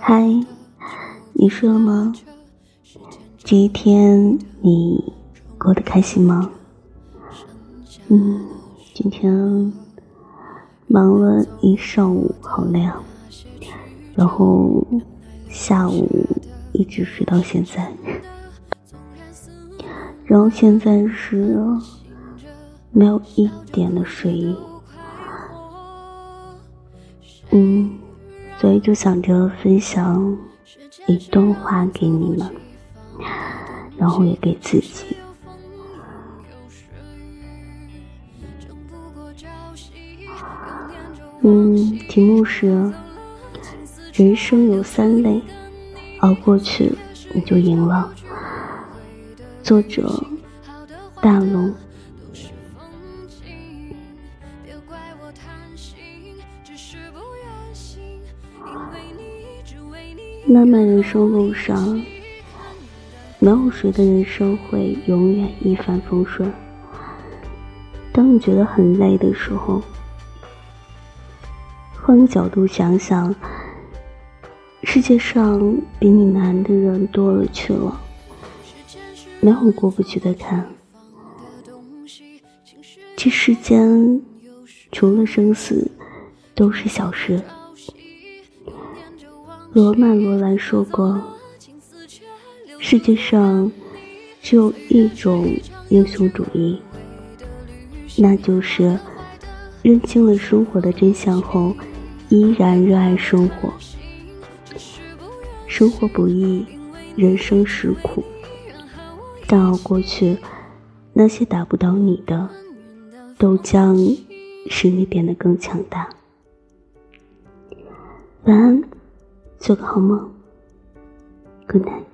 嗨，你睡了吗？这一天你过得开心吗？嗯，今天忙了一上午，好累啊。然后下午一直睡到现在，然后现在是没有一点的睡意。嗯，所以就想着分享一段话给你们。然后也给自己。嗯，题目是：人生有三类，熬过去你就赢了。作者：大龙。漫漫人生路上。没有谁的人生会永远一帆风顺。当你觉得很累的时候，换个角度想想，世界上比你难的人多了去了，没有过不去的坎。这世间除了生死，都是小事。罗曼·罗兰说过。世界上只有一种英雄主义，那就是认清了生活的真相后，依然热爱生活。生活不易，人生实苦，但熬过去，那些打不倒你的，都将使你变得更强大。做个好梦，Good night。